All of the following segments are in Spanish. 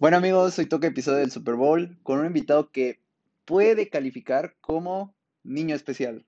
Bueno amigos, hoy toca episodio del Super Bowl con un invitado que puede calificar como niño especial.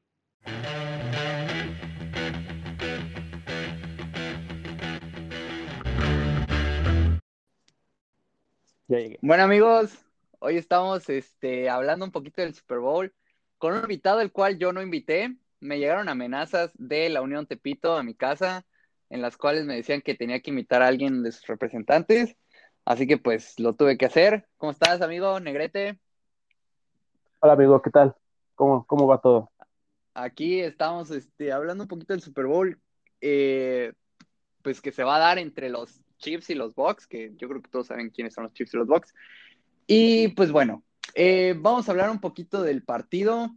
Ya llegué. Bueno amigos, hoy estamos este, hablando un poquito del Super Bowl con un invitado el cual yo no invité. Me llegaron amenazas de la Unión Tepito a mi casa en las cuales me decían que tenía que invitar a alguien de sus representantes. Así que pues lo tuve que hacer. ¿Cómo estás, amigo Negrete? Hola amigo, ¿qué tal? ¿Cómo, cómo va todo? Aquí estamos este, hablando un poquito del Super Bowl, eh, pues que se va a dar entre los Chiefs y los Bucks, que yo creo que todos saben quiénes son los Chiefs y los Bucks. Y pues bueno, eh, vamos a hablar un poquito del partido.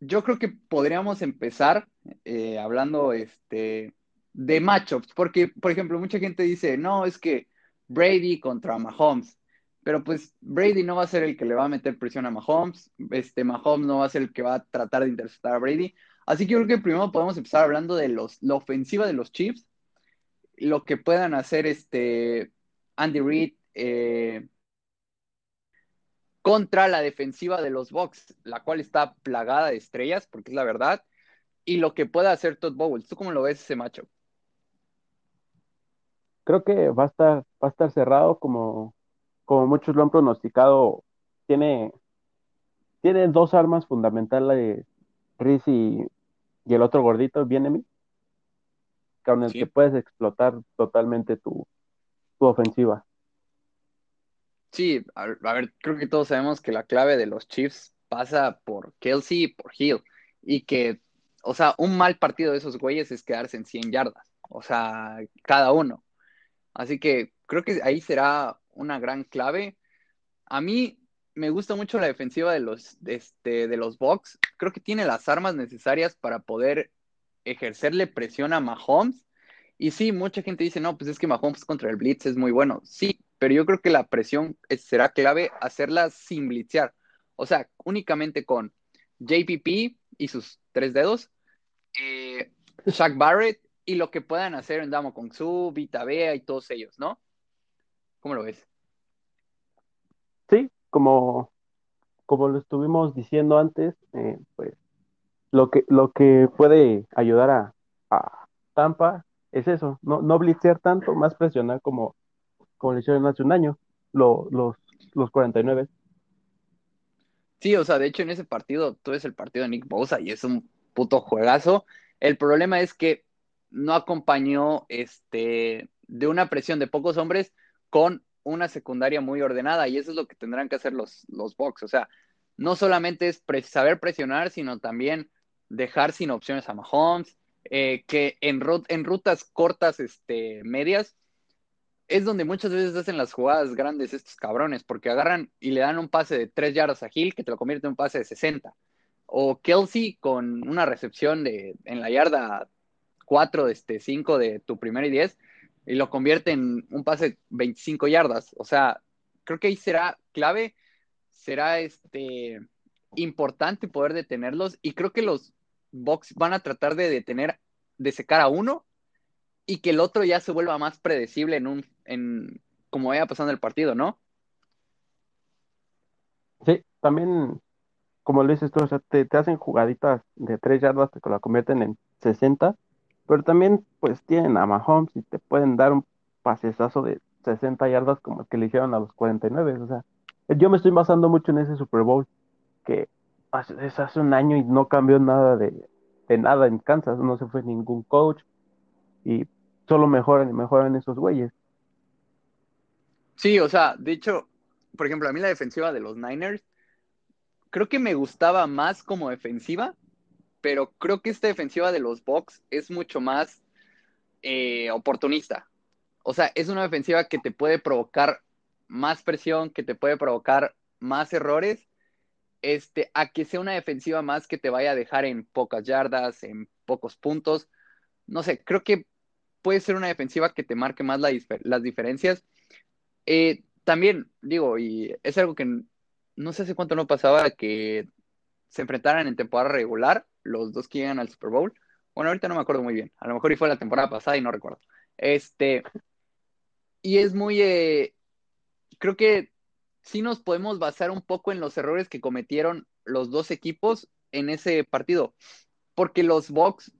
Yo creo que podríamos empezar eh, hablando este, de matchups, porque, por ejemplo, mucha gente dice, no, es que Brady contra Mahomes. Pero pues Brady no va a ser el que le va a meter presión a Mahomes, este Mahomes no va a ser el que va a tratar de interceptar a Brady. Así que creo que primero podemos empezar hablando de los, la ofensiva de los Chiefs, lo que puedan hacer este Andy Reid eh, contra la defensiva de los Bucks, la cual está plagada de estrellas, porque es la verdad, y lo que pueda hacer Todd Bowles. ¿Tú cómo lo ves ese macho? Creo que va a estar, va a estar cerrado como, como muchos lo han pronosticado. Tiene, tiene dos armas fundamentales, Riz y, y el otro gordito, Bienemi, con el Sí. que puedes explotar totalmente tu, tu ofensiva. Sí, a ver, a ver, creo que todos sabemos que la clave de los Chiefs pasa por Kelsey y por Hill. Y que, o sea, un mal partido de esos güeyes es quedarse en 100 yardas. O sea, cada uno. Así que creo que ahí será una gran clave. A mí me gusta mucho la defensiva de los, este, de los Bucks. Creo que tiene las armas necesarias para poder ejercerle presión a Mahomes. Y sí, mucha gente dice, no, pues es que Mahomes contra el Blitz es muy bueno. Sí, pero yo creo que la presión es- será clave hacerla sin blitzear. O sea, únicamente con JPP y sus tres dedos, eh, Shaq Barrett y lo que puedan hacer en Damo Kong Su, Vita Bea y todos ellos, ¿no? ¿Cómo lo ves? Sí, como, como lo estuvimos diciendo antes, eh, pues lo que, lo que puede ayudar a, a Tampa es eso, no, no blitzear tanto, más presionar como, como lo hicieron hace un año, lo- los, los 49. Sí, o sea, de hecho en ese partido, tú ves el partido de Nick Bosa y es un puto juegazo. El problema es que no acompañó este, de una presión de pocos hombres con una secundaria muy ordenada y eso es lo que tendrán que hacer los, los. O sea, no solamente es saber presionar, sino también dejar sin opciones a Mahomes, eh, que en, en rutas cortas, este, medias, es donde muchas veces hacen las jugadas grandes estos cabrones, porque agarran y le dan un pase de 3 yardas a Hill que te lo convierte en un pase de 60. O Kelsey con una recepción de, en la yarda 4, este, 5 de tu primer y 10, y lo convierte en un pase de 25 yardas. O sea, creo que ahí será clave, será este, importante poder detenerlos, y creo que los Bucks van a tratar de detener, de secar a uno y que el otro ya se vuelva más predecible en un, en como vaya pasando el partido, ¿no? Sí, también, como lo dices tú, o sea, te, te hacen jugaditas de 3 yardas que la convierten en 60, pero también pues tienen a Mahomes y te pueden dar un pasesazo de 60 yardas como el que le hicieron a los 49, o sea, yo me estoy basando mucho en ese Super Bowl, que hace, es hace un año y no cambió nada de, de nada en Kansas, no se fue ningún coach y solo mejoran y mejoran esos güeyes. Sí, o sea, de hecho, por ejemplo, a mí la defensiva de los Niners, creo que me gustaba más como defensiva, pero creo que esta defensiva de los Bucks es mucho más eh, oportunista. O sea, es una defensiva que te puede provocar más presión, que te puede provocar más errores, este, a que sea una defensiva más que te vaya a dejar en pocas yardas, en pocos puntos. No sé, creo que puede ser una defensiva que te marque más la, las diferencias. Eh, también, digo, y es algo que no sé hace cuánto no pasaba que se enfrentaran en temporada regular los dos que llegan al Super Bowl. Bueno, ahorita no me acuerdo muy bien. A lo mejor y fue la temporada pasada y no recuerdo. Este, y es muy, eh, creo que sí nos podemos basar un poco en los errores que cometieron los dos equipos en ese partido, porque los Bucks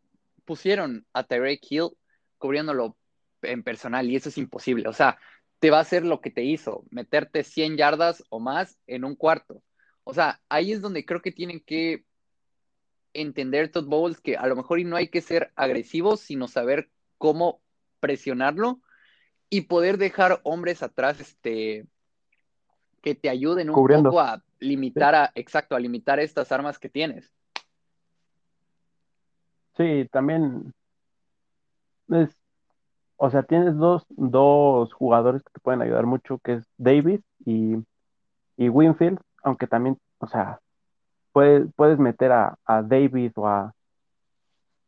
pusieron a Tyreek Hill cubriéndolo en personal y eso es imposible. O sea, te va a hacer lo que te hizo, meterte 100 yardas o más en un cuarto. O sea, ahí es donde creo que tienen que entender Todd Bowles que a lo mejor y no hay que ser agresivos, sino saber cómo presionarlo y poder dejar hombres atrás este que te ayuden un poco a limitar a exacto, a limitar estas armas que tienes. Sí, también es, o sea, tienes dos, dos jugadores que te pueden ayudar mucho, que es Davis y, y Winfield, aunque también, o sea, puedes, puedes meter a, a Davis o a,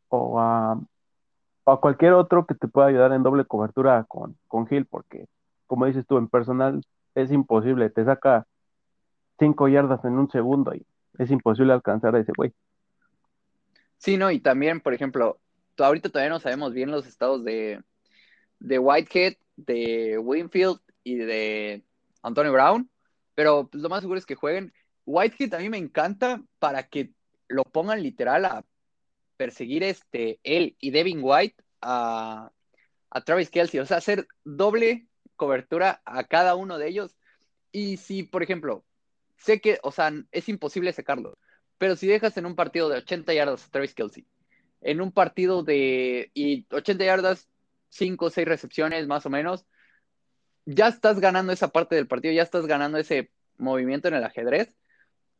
o a, cualquier otro que te pueda ayudar en doble cobertura con, con Hill, porque como dices tú, en personal es imposible, te saca cinco yardas en un segundo y es imposible alcanzar a ese güey. Sí, no, y también, por ejemplo, ahorita todavía no sabemos bien los estados de, de Whitehead, de Winfield y de Antonio Brown, pero pues, lo más seguro es que jueguen. Whitehead a mí me encanta para que lo pongan literal a perseguir este, él y Devin White a, a Travis Kelsey, o sea, hacer doble cobertura a cada uno de ellos. Y si, por ejemplo, sé que, o sea, es imposible sacarlo, pero si dejas en un partido de 80 yardas a Travis Kelsey, en un partido de y 80 yardas, 5 o 6 recepciones más o menos, ya estás ganando esa parte del partido, ya estás ganando ese movimiento en el ajedrez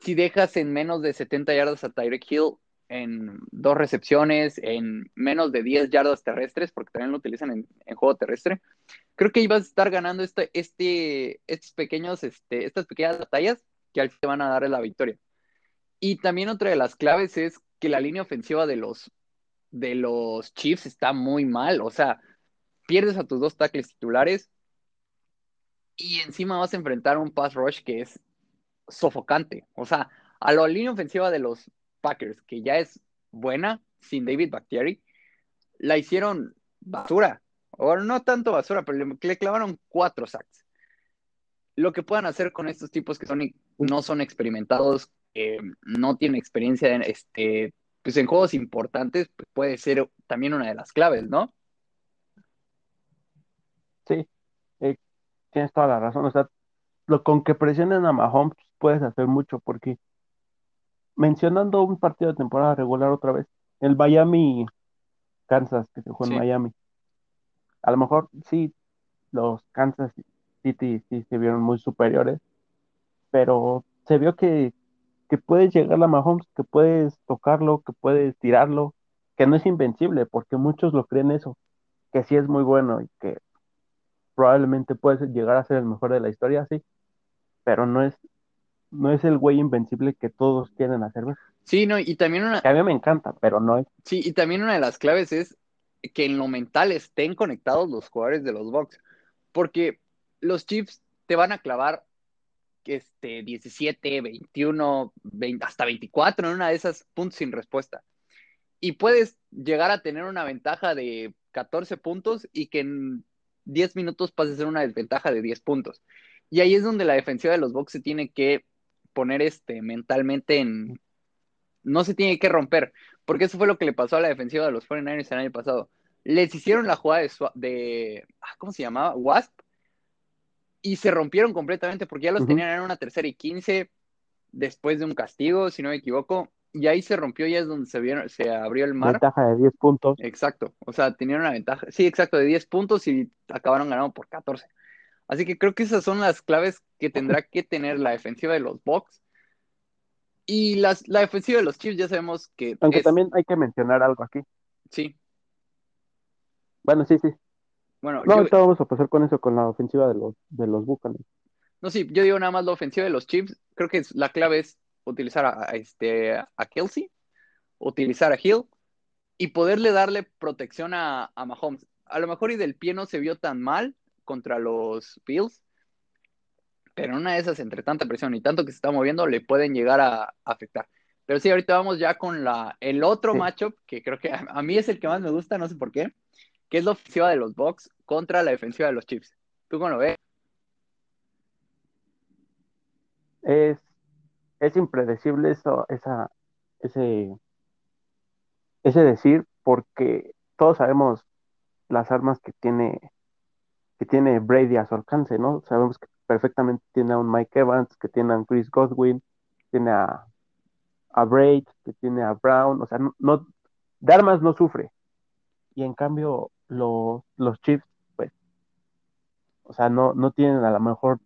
si dejas en menos de 70 yardas a Tyreek Hill en dos recepciones, en menos de 10 yardas terrestres, porque también lo utilizan en, juego terrestre, creo que ibas a estar ganando este, este, estos pequeños, este, estas pequeñas batallas que al final te van a dar la victoria. Y también otra de las claves es que la línea ofensiva de los, de los Chiefs está muy mal. O sea, pierdes a tus dos tackles titulares y encima vas a enfrentar un pass rush que es sofocante. O sea, a la línea ofensiva de los Packers, que ya es buena, sin David Bactieri, la hicieron basura. O no tanto basura, pero le, clavaron cuatro sacks. Lo que puedan hacer con estos tipos que son, no son experimentados, no tienen experiencia en, este, pues en juegos importantes, pues puede ser también una de las claves, ¿no? Sí, tienes toda la razón. O sea, lo con que presionen a Mahomes puedes hacer mucho, porque mencionando un partido de temporada regular otra vez, el Miami Kansas, que se juega en Miami. A lo mejor sí, los Kansas City sí se vieron muy superiores, pero se vio que, que puedes llegar a Mahomes, que puedes tocarlo, que puedes tirarlo, que no es invencible, porque muchos lo creen eso, que sí es muy bueno y que probablemente puede llegar a ser el mejor de la historia, sí, pero no es no es el güey invencible que todos quieren hacer Sí, no, y también una... Que a mí me encanta, pero no es... Sí, y también una de las claves es que en lo mental estén conectados los jugadores de los Bucks, porque los Chiefs te van a clavar este, 17, 21, 20, hasta 24 en una de esas puntos sin respuesta. Y puedes llegar a tener una ventaja de 14 puntos y que en 10 minutos pases a ser una desventaja de 10 puntos. Y ahí es donde la defensiva de los Bucks se tiene que poner este mentalmente en no se tiene que romper, porque eso fue lo que le pasó a la defensiva de los 49ers el año pasado. Les hicieron la jugada de, ah, ¿cómo se llamaba? Wasp y se rompieron completamente porque ya los tenían en una tercera y quince después de un castigo, si no me equivoco, y ahí se rompió y es donde se, vieron, se abrió el mar. Ventaja de 10 puntos. Exacto, o sea, tenían una ventaja, sí, exacto, de 10 puntos y acabaron ganando por 14. Así que creo que esas son las claves que tendrá que tener la defensiva de los Bucks. Y las, la defensiva de los Chiefs ya sabemos que. Aunque también hay que mencionar algo aquí. Sí. Bueno, sí, sí. Bueno, no, ahorita vamos a pasar con eso, con la ofensiva de los, de los Buccaneers. No, sí, yo digo nada más la ofensiva de los Chiefs. Creo que la clave es utilizar a, este, a Kelsey, utilizar a Hill y poderle darle protección a, a Mahomes. A lo mejor y del pie no se vio tan mal, contra los Bills, pero una de esas, entre tanta presión y tanto que se está moviendo, le pueden llegar a, afectar. Pero sí, ahorita vamos ya con la, el otro matchup, que creo que a, mí es el que más me gusta, no sé por qué, que es la ofensiva de los Bucks contra la defensiva de los Chiefs. ¿Tú cómo lo ves? Es, es impredecible eso, ese, ese decir, porque todos sabemos las armas que tiene, que tiene Brady a su alcance, ¿no? Sabemos que perfectamente tiene a un Mike Evans, que tiene a un Chris Godwin, tiene a, a Braid, que tiene a Brown, o sea, no, de armas no sufre. Y en cambio, los, los Chiefs, pues, o sea, no, no tienen a lo mejor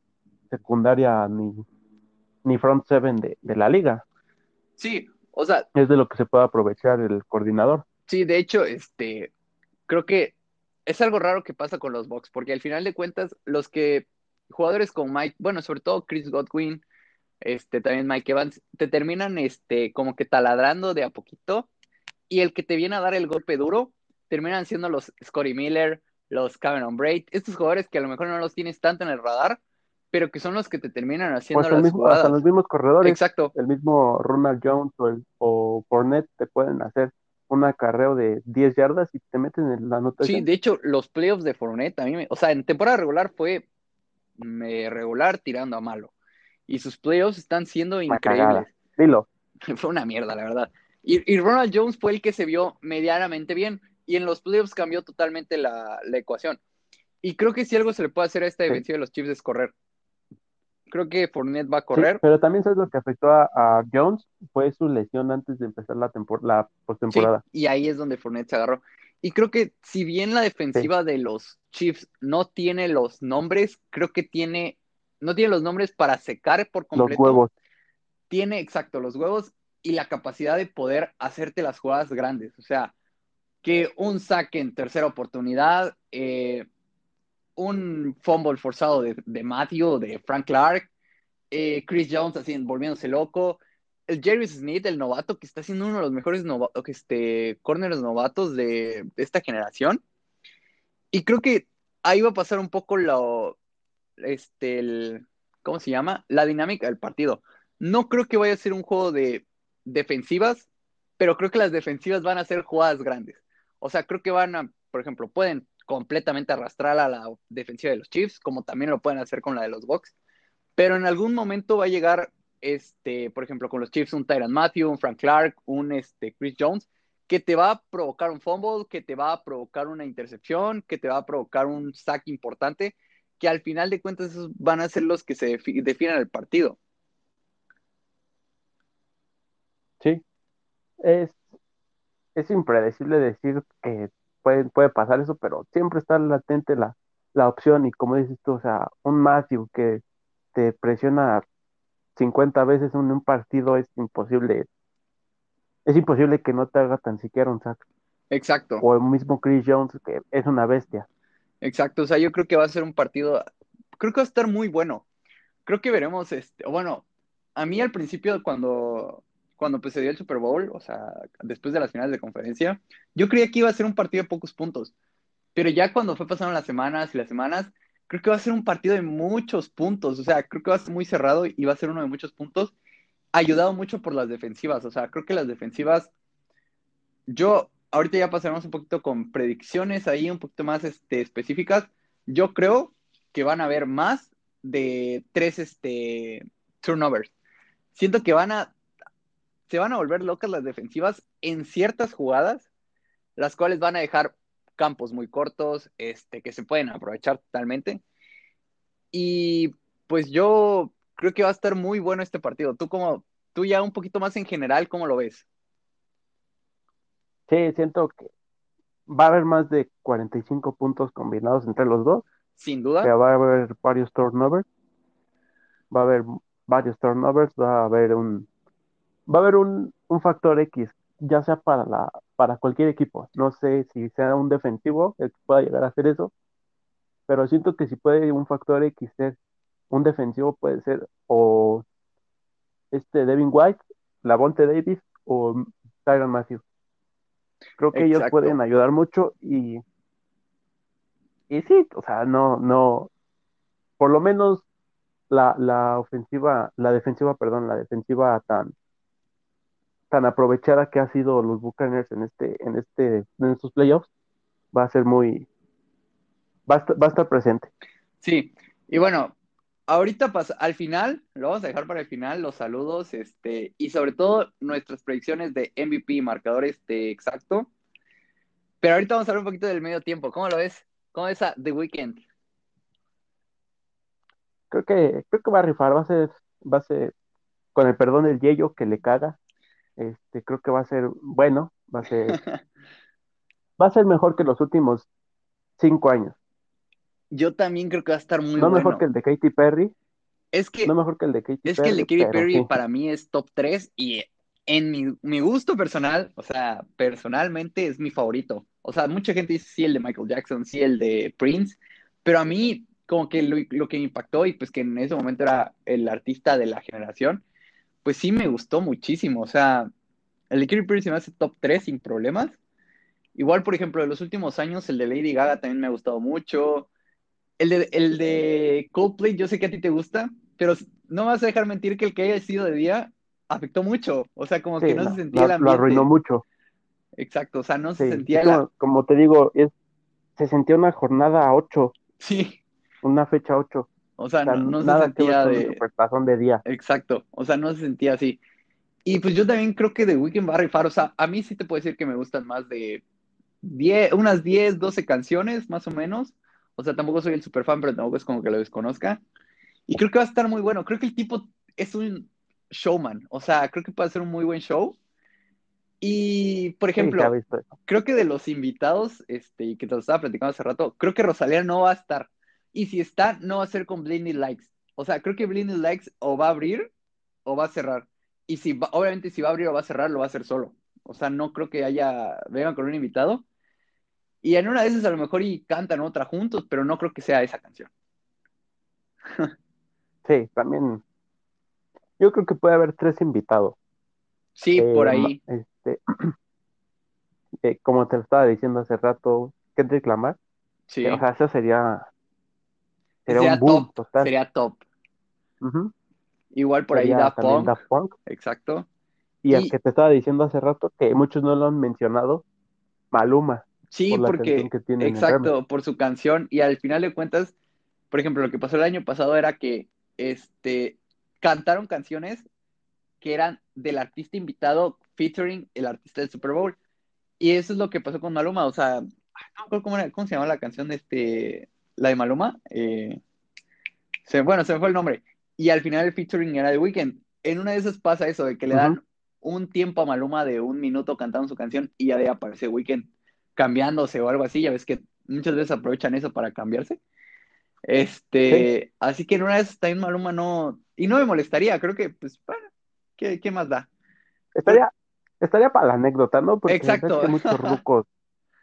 secundaria ni, ni front seven de, de la liga. Sí, o sea. Es de lo que se puede aprovechar el coordinador. Sí, de hecho, este, creo que es algo raro que pasa con los Bucks, porque al final de cuentas, los que jugadores como Mike, bueno, sobre todo Chris Godwin, este, también Mike Evans, te terminan este, como que taladrando de a poquito, y el que te viene a dar el golpe duro, terminan siendo los Scotty Miller, los Cameron Braid, estos jugadores que a lo mejor no los tienes tanto en el radar, pero que son los que te terminan haciendo pues las jugadas. Hasta los mismos corredores. Exacto. El mismo Ronald Jones o, el, o Fournette te pueden hacer un acarreo de 10 yardas y te meten en la nota. Sí, de hecho, los playoffs de Fournette, a mí me, o sea, en temporada regular fue me, regular tirando a malo. Y sus playoffs están siendo increíbles. Dilo. Fue una mierda, la verdad. Y, y, Ronald Jones fue el que se vio medianamente bien. Y en los playoffs cambió totalmente la, la ecuación. Y creo que si algo se le puede hacer a esta defensiva de los Chiefs es correr creo que Fournette va a correr. pero también sabes lo que afectó a, Jones fue su lesión antes de empezar la, la postemporada. y ahí es donde Fournette se agarró. Y creo que si bien la defensiva de los Chiefs no tiene los nombres, creo que tiene, no tiene los nombres para secar por completo. Los huevos. Tiene, exacto, los huevos y la capacidad de poder hacerte las jugadas grandes. O sea, que un saque en tercera oportunidad, eh, un fumble forzado de, de Matthew, de Frank Clark, eh, Chris Jones así volviéndose loco, el Jerry Smith, el novato, que está siendo uno de los mejores este, corners novatos de, esta generación. Y creo que ahí va a pasar un poco lo, este, el, ¿cómo se llama? La dinámica del partido. No creo que vaya a ser un juego de defensivas, pero creo que las defensivas van a ser jugadas grandes. O sea, creo que van a, por ejemplo, pueden completamente arrastrar a la defensiva de los Chiefs, como también lo pueden hacer con la de los Bucks. Pero en algún momento va a llegar, este, por ejemplo, con los Chiefs, un Tyron Matthew, un Frank Clark, un este, Chris Jones, que te va a provocar un fumble, que te va a provocar una intercepción, que te va a provocar un sack importante, que al final de cuentas van a ser los que se definan el partido. Sí, es, es impredecible decir que puede, puede pasar eso, pero siempre está latente la, la opción y como dices tú, o sea, un Matthew que te presiona 50 veces en un partido es imposible. Es imposible que no te haga tan siquiera un sack. Exacto. O el mismo Chris Jones, que es una bestia. Exacto, o sea, yo creo que va a ser un partido, creo que va a estar muy bueno. Creo que veremos, este, bueno, a mí al principio cuando cuando pues, se dio el Super Bowl, o sea, después de las finales de conferencia, yo creía que iba a ser un partido de pocos puntos. Pero ya cuando fue pasando las semanas y las semanas, creo que va a ser un partido de muchos puntos. O sea, creo que va a ser muy cerrado y va a ser uno de muchos puntos. Ayudado mucho por las defensivas. O sea, creo que las defensivas. Yo, ahorita ya pasaremos un poquito con predicciones ahí, un poquito más este, específicas. Yo creo que van a haber más de tres este, turnovers. Siento que van a se van a volver locas las defensivas en ciertas jugadas, las cuales van a dejar campos muy cortos, este, que se pueden aprovechar totalmente. Y pues yo creo que va a estar muy bueno este partido. Tú como, tú ya un poquito más en general, ¿cómo lo ves? Sí, siento que va a haber más de 45 puntos combinados entre los dos. Sin duda. Que va a haber varios turnovers. Va a haber varios turnovers, va a haber un va a haber un, factor X, ya sea para, la, para cualquier equipo. No sé si sea un defensivo el que pueda llegar a hacer eso, pero siento que si puede un factor X ser un defensivo, puede ser o este Devin White, Lavonte Davis o Tyron Matthews. Creo que ellos pueden ayudar mucho y, y sí, o sea, no, no, por lo menos la, la ofensiva, la defensiva, perdón, la defensiva tan, tan aprovechada que ha sido los Buccaneers en este, en este, en estos playoffs, va a ser muy, va a, estar, presente. Sí, y bueno, ahorita pasa, al final, lo vamos a dejar para el final, los saludos, este, y sobre todo nuestras predicciones de MVP, marcador este exacto. Pero ahorita vamos a hablar un poquito del medio tiempo. ¿Cómo lo ves? ¿Cómo ves a The Weeknd? Creo que, creo que va a rifar, va a ser, va a ser, con el perdón del Yello que le caga. Este, creo que va a ser bueno, va a ser, va a ser mejor que los últimos cinco años. Yo también creo que va a estar muy no bueno. mejor que el de Katy Perry, Es que, no mejor que el de Katy es que el de Katy Perry sí. para mí es top 3 y en mi, mi gusto personal, o sea, personalmente es mi favorito. O sea, mucha gente dice sí el de Michael Jackson, sí el de Prince, pero a mí como que lo, lo que me impactó y pues que en ese momento era el artista de la generación, pues sí me gustó muchísimo. O sea, el de Katy Perry se me hace top 3 sin problemas. Igual, por ejemplo, de los últimos años, el de Lady Gaga también me ha gustado mucho. El de, el de Coldplay, yo sé que a ti te gusta, pero no me vas a dejar mentir que el que haya sido de día afectó mucho. O sea, como Sí, que no, no, se sentía el lo arruinó mucho. Exacto, o sea, no se sentía es la... como, como te digo, es, se sentía una jornada 8, Sí, una fecha 8. O sea, O sea, no, no se nada que sentía un de... supertazón de día. Exacto, o sea, no se sentía así. Y pues yo también creo que The Weeknd va a rifar, o sea, a mí sí te puedo decir que me gustan más de 10, unas 10, 12 canciones, más o menos. O sea, tampoco soy el super fan, pero tampoco es como que lo desconozca. Y creo que va a estar muy bueno. Creo que el tipo es un showman, o sea, creo que puede ser un muy buen show. Y, por ejemplo, creo que de los invitados, este, y que te lo estaba platicando hace rato, creo que Rosalía no va a estar. Y si está, no va a ser con Blinding Likes. O sea, creo que Blinding Likes o va a abrir o va a cerrar. Y si va- obviamente si va a abrir o va a cerrar, lo va a hacer solo. O sea, no creo que haya, vengan con un invitado. Y en una de esas a lo mejor y cantan otra juntos, pero no creo que sea esa canción. Sí, también. Yo creo que puede haber tres invitados. Sí, Eh, por ahí. Este, eh, como te lo estaba diciendo hace rato, Kendrick Lamar. Sí. eh, o sea, eso sería, sería Sería un boom top. total. Sería top. Igual por ahí Sería también Punk. Daft Punk. Exacto. Y el Y- que te estaba diciendo hace rato, que muchos no lo han mencionado, Maluma, Sí, por porque, que tiene exacto, por su canción. Y al final de cuentas, por ejemplo, lo que pasó el año pasado era que este, cantaron canciones que eran del artista invitado featuring el artista del Super Bowl. Y eso es lo que pasó con Maluma. O sea, no cómo, era- cómo se llama la canción de este, la de Maluma. Eh, se- bueno, se me fue el nombre. Y al final el featuring era de Weeknd. En una de esas pasa eso, de que le dan un tiempo a Maluma de un minuto cantando su canción y ya de aparece Weeknd cambiándose o algo así. Ya ves que muchas veces aprovechan eso para cambiarse. Este, así que en una de esas también Maluma no, y no me molestaría, creo que, pues, bueno, ¿qué, qué más da? Estaría, estaría para la anécdota, ¿no? Porque Exacto. que muchos rucos,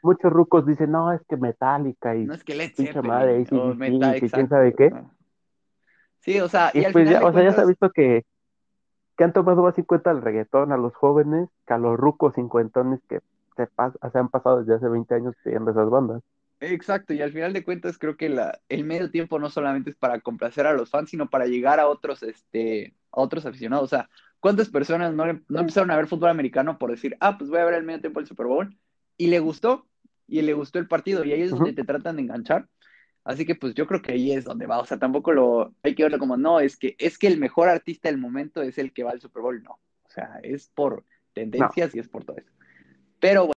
muchos rucos dicen, no, es que Metallica y No es que Led Zeppelin madre, o AC/DC, Meta, que quién sabe qué. Sí, o sea, y, Y al pues final ya, o sea, ya se ha visto que, que han tomado más en cuenta el reggaetón a los jóvenes que a los rucos cincuentones que se, pas- se han pasado desde hace 20 años pidiendo esas bandas. Exacto, y al final de cuentas creo que la, el medio tiempo no solamente es para complacer a los fans, sino para llegar a otros, este, a otros aficionados. O sea, ¿cuántas personas no, no empezaron a ver fútbol americano por decir, ah, pues voy a ver el medio tiempo del Super Bowl? Y le gustó, y le gustó el partido, y ahí es donde te tratan de enganchar. Así que pues yo creo que ahí es donde va. O sea, tampoco lo hay que verlo como, no, es que, es que el mejor artista del momento es el que va al Super Bowl. No. O sea, es por tendencias y es por todo eso. Pero bueno.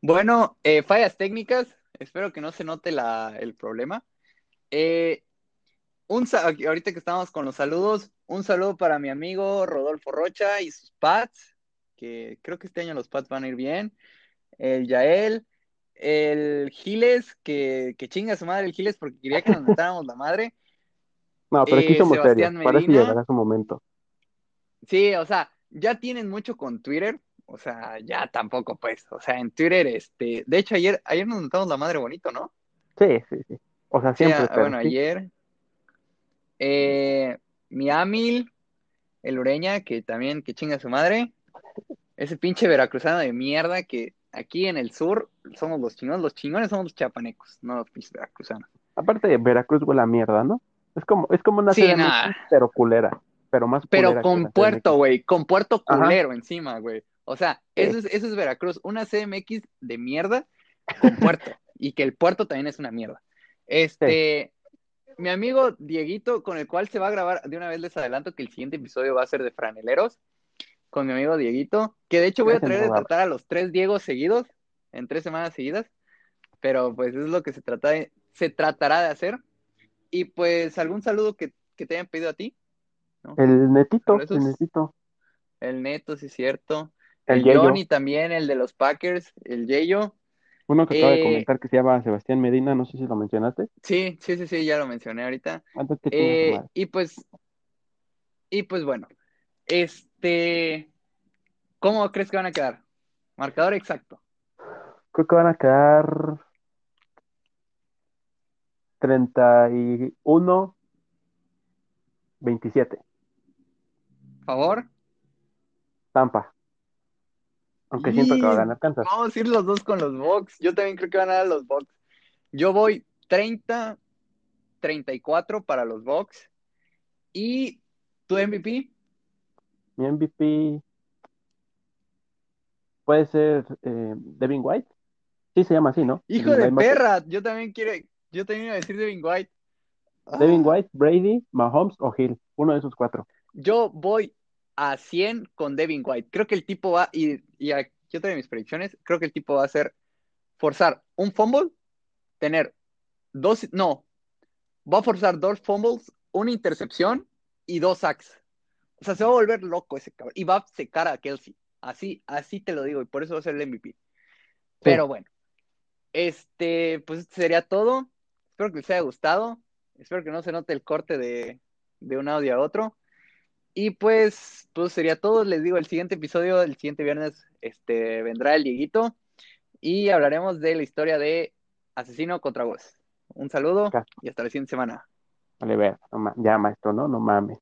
Bueno, eh, fallas técnicas. Espero que no se note la, el problema. Eh, un, ahorita que estamos con los saludos, un saludo para mi amigo Rodolfo Rocha y sus Pats, que creo que este año los Pats van a ir bien. El Yael, el Giles, que, que chinga su madre el Giles porque quería que nos mentáramos la madre. No, pero aquí Eh, somos Sebastián serios, para eso Medina. llegará su momento. Sí, o sea, ya tienen mucho con Twitter, o sea, ya tampoco pues, o sea, en Twitter, este, de hecho ayer, ayer nos mentamos la madre bonito, ¿no? Sí, sí, sí. O sea, Sí, siempre, ah, pero bueno, sí. ayer. Eh, mi Amil, el Ureña, que también, que chinga su madre. Ese pinche veracruzano de mierda que aquí en el sur somos los chingones, los chingones somos los chapanecos, no los pinches veracruzanos. Aparte de Veracruz huele a mierda, ¿no? Es como, es como una Sí, pero culera, pero más Pero culera con puerto, güey, con puerto Ajá. culero encima, güey. O sea, eso es, eso es Veracruz, una CMX de mierda con puerto. y que el puerto también es una mierda. Este, mi amigo Dieguito, con el cual se va a grabar, de una vez les adelanto que el siguiente episodio va a ser de franeleros, con mi amigo Dieguito, que de hecho voy a traer de tratar a los tres Diegos seguidos, en tres semanas seguidas, pero pues es lo que se, trata de, se tratará de hacer. Y pues algún saludo que, que te hayan pedido a ti. El netito, el netito. El neto, sí es cierto. El, Johnny también, el de los Packers, el Yeyo. Uno que acaba de eh, comentar que se llama Sebastián Medina, no sé si lo mencionaste. Sí, sí, sí, sí, ya lo mencioné ahorita. Eh, y pues, y pues bueno, este, ¿cómo crees que van a quedar? Marcador exacto. Creo que van a quedar 31, 27. ¿Favor? Tampa. Aunque siento que va a ganar Kansas. Vamos a ir los dos con los Bucks. Yo también creo que van a ganar los Bucks. Yo voy 30, 34 para los Bucks. ¿Y tu MVP? Mi MVP puede ser eh, Devin White. Sí, se llama así, ¿no? Hijo de perra. Yo también quiero, yo también iba a decir Devin White. Devin ah. White, Brady, Mahomes o Hill. Uno de esos cuatro. Yo voy a 100 con Devin White. Creo que el tipo va, y, y aquí yo tengo mis predicciones, creo que el tipo va a hacer forzar un fumble, tener dos, no, va a forzar dos fumbles, una intercepción y dos sacks. O sea, se va a volver loco ese cabrón. Y va a secar a Kelsey. Así, así te lo digo, y por eso va a ser el MVP. Pero bueno, este, pues sería todo. Espero que les haya gustado. Espero que no se note el corte de, de un audio a otro. Y pues, pues sería todo. Les digo, el siguiente episodio, el siguiente viernes, este, vendrá el Dieguito y hablaremos de la historia de Asesino contra Vos. Un saludo y hasta la siguiente semana. Vale, ver, ya maestro, ¿no? No mames.